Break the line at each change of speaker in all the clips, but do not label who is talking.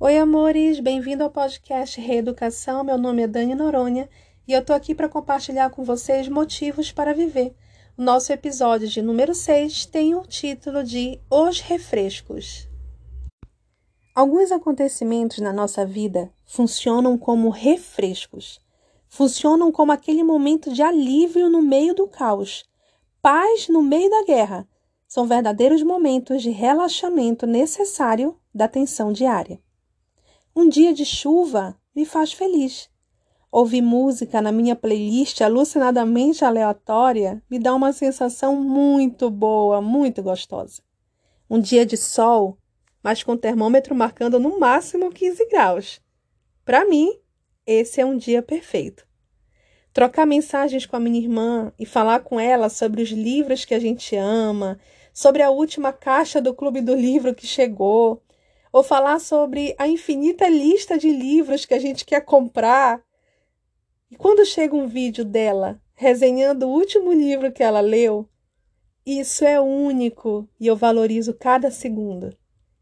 Oi, amores, bem-vindo ao podcast Reeducação. Meu nome é Dani Noronha e eu tô aqui para compartilhar com vocês motivos para viver. O nosso episódio de número 6 tem o título de Os Refrescos. Alguns acontecimentos na nossa vida funcionam como refrescos. Funcionam como aquele momento de alívio no meio do caos, paz no meio da guerra. São verdadeiros momentos de relaxamento necessário da tensão diária. Um dia de chuva me faz feliz. Ouvir música na minha playlist alucinadamente aleatória me dá uma sensação muito boa, muito gostosa. Um dia de sol, mas com o termômetro marcando no máximo 15 graus. Para mim, esse é um dia perfeito. Trocar mensagens com a minha irmã e falar com ela sobre os livros que a gente ama, sobre a última caixa do Clube do Livro que chegou, ou falar sobre a infinita lista de livros que a gente quer comprar. E quando chega um vídeo dela resenhando o último livro que ela leu, isso é único e eu valorizo cada segundo.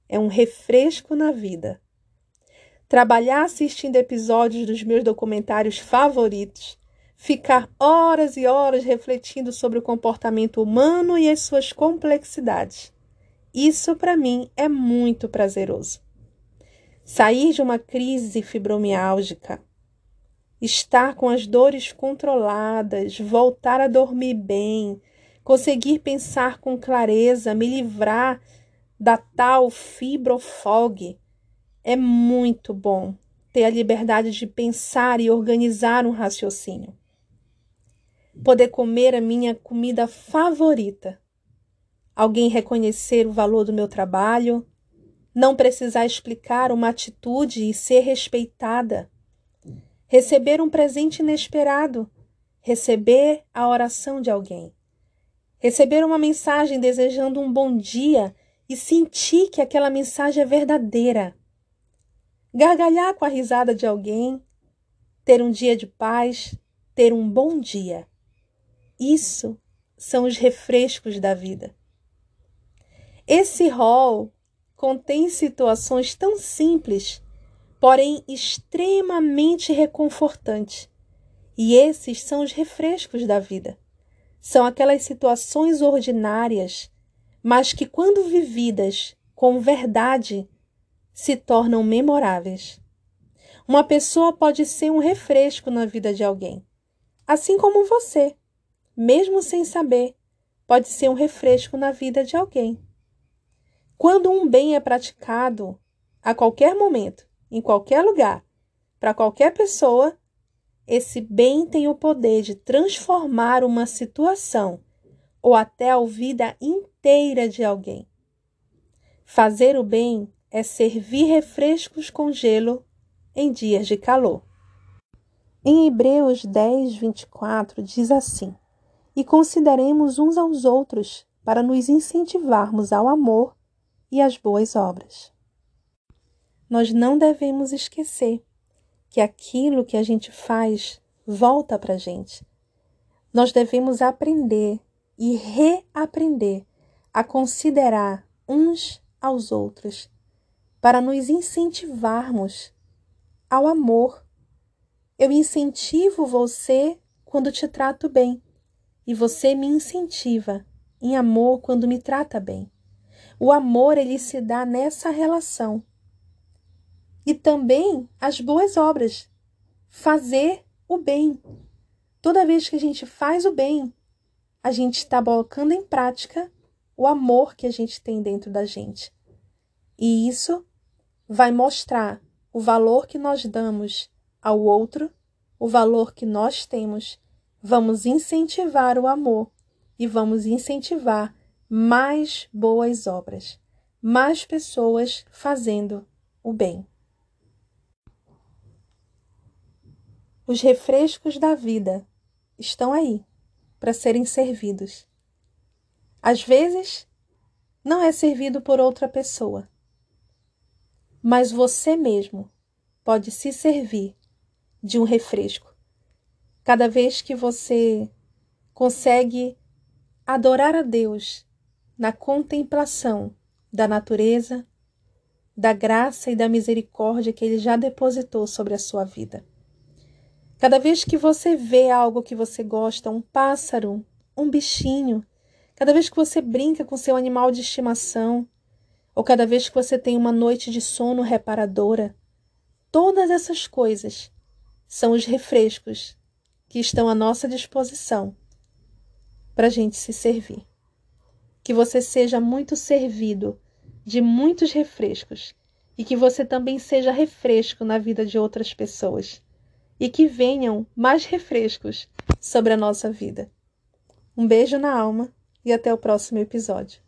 É um refresco na vida. Trabalhar assistindo episódios dos meus documentários favoritos, ficar horas e horas refletindo sobre o comportamento humano e as suas complexidades. Isso para mim é muito prazeroso. Sair de uma crise fibromiálgica, estar com as dores controladas, voltar a dormir bem, conseguir pensar com clareza, me livrar da tal fibrofog, é muito bom ter a liberdade de pensar e organizar um raciocínio. Poder comer a minha comida favorita alguém reconhecer o valor do meu trabalho, não precisar explicar uma atitude e ser respeitada, receber um presente inesperado, receber a oração de alguém, receber uma mensagem desejando um bom dia e sentir que aquela mensagem é verdadeira, gargalhar com a risada de alguém, ter um dia de paz, ter um bom dia. Isso são os refrescos da vida. Esse rol contém situações tão simples, porém extremamente reconfortantes. E esses são os refrescos da vida. São aquelas situações ordinárias, mas que, quando vividas com verdade, se tornam memoráveis. Uma pessoa pode ser um refresco na vida de alguém, assim como você, mesmo sem saber, pode ser um refresco na vida de alguém. Quando um bem é praticado a qualquer momento, em qualquer lugar, para qualquer pessoa, esse bem tem o poder de transformar uma situação ou até a vida inteira de alguém. Fazer o bem é servir refrescos com gelo em dias de calor. Em Hebreus 10, 24 diz assim: E consideremos uns aos outros para nos incentivarmos ao amor e as boas obras. Nós não devemos esquecer que aquilo que a gente faz volta para a gente. Nós devemos aprender e reaprender a considerar uns aos outros para nos incentivarmos ao amor. Eu incentivo você quando te trato bem e você me incentiva em amor quando me trata bem. O amor ele se dá nessa relação. E também as boas obras. Fazer o bem. Toda vez que a gente faz o bem, a gente está colocando em prática o amor que a gente tem dentro da gente. E isso vai mostrar o valor que nós damos ao outro, o valor que nós temos. Vamos incentivar o amor e vamos incentivar mais boas obras, mais pessoas fazendo o bem. Os refrescos da vida estão aí para serem servidos. Às vezes, não é servido por outra pessoa, mas você mesmo pode se servir de um refresco. Cada vez que você consegue adorar a Deus na contemplação da natureza, da graça e da misericórdia que Ele já depositou sobre a sua vida. Cada vez que você vê algo que você gosta, um pássaro, um bichinho, cada vez que você brinca com seu animal de estimação, ou cada vez que você tem uma noite de sono reparadora, todas essas coisas são os refrescos que estão à nossa disposição para a gente se servir. Que você seja muito servido de muitos refrescos e que você também seja refresco na vida de outras pessoas e que venham mais refrescos sobre a nossa vida. Um beijo na alma e até o próximo episódio.